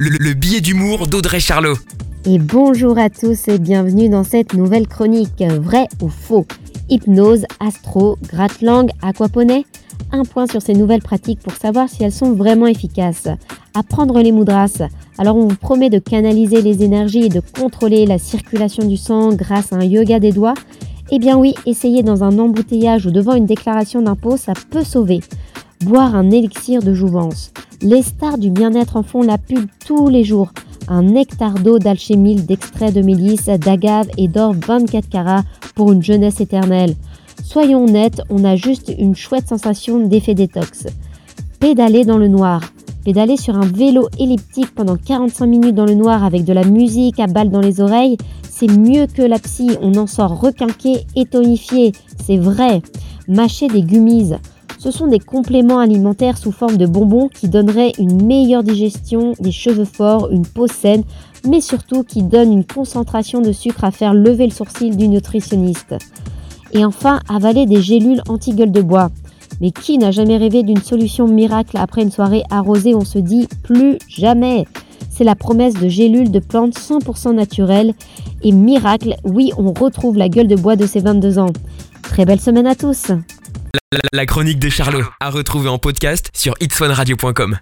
le, le billet d'humour d'Audrey Charlot. Et bonjour à tous et bienvenue dans cette nouvelle chronique. Vrai ou faux? Hypnose, astro, gratte-langue, aquaponie? Un point sur ces nouvelles pratiques pour savoir si elles sont vraiment efficaces. Apprendre les moudras. Alors on vous promet de canaliser les énergies et de contrôler la circulation du sang grâce à un yoga des doigts? Eh bien oui, essayer dans un embouteillage ou devant une déclaration d'impôt, ça peut sauver. Boire un élixir de jouvence. Les stars du bien-être en font la pub tous les jours. Un nectar d'eau d'alchémile, d'extrait de mélisse, d'agave et d'or 24 carats pour une jeunesse éternelle. Soyons honnêtes, on a juste une chouette sensation d'effet détox. Pédaler dans le noir. Pédaler sur un vélo elliptique pendant 45 minutes dans le noir avec de la musique à balles dans les oreilles, c'est mieux que la psy, on en sort requinqué et tonifié, c'est vrai. Mâcher des gummies. Ce sont des compléments alimentaires sous forme de bonbons qui donneraient une meilleure digestion, des cheveux forts, une peau saine, mais surtout qui donnent une concentration de sucre à faire lever le sourcil du nutritionniste. Et enfin, avaler des gélules anti-gueule de bois. Mais qui n'a jamais rêvé d'une solution miracle après une soirée arrosée on se dit plus jamais C'est la promesse de gélules de plantes 100% naturelles. Et miracle, oui, on retrouve la gueule de bois de ses 22 ans. Très belle semaine à tous La, chronique de Charlot, à retrouver en podcast sur itswanradio.com.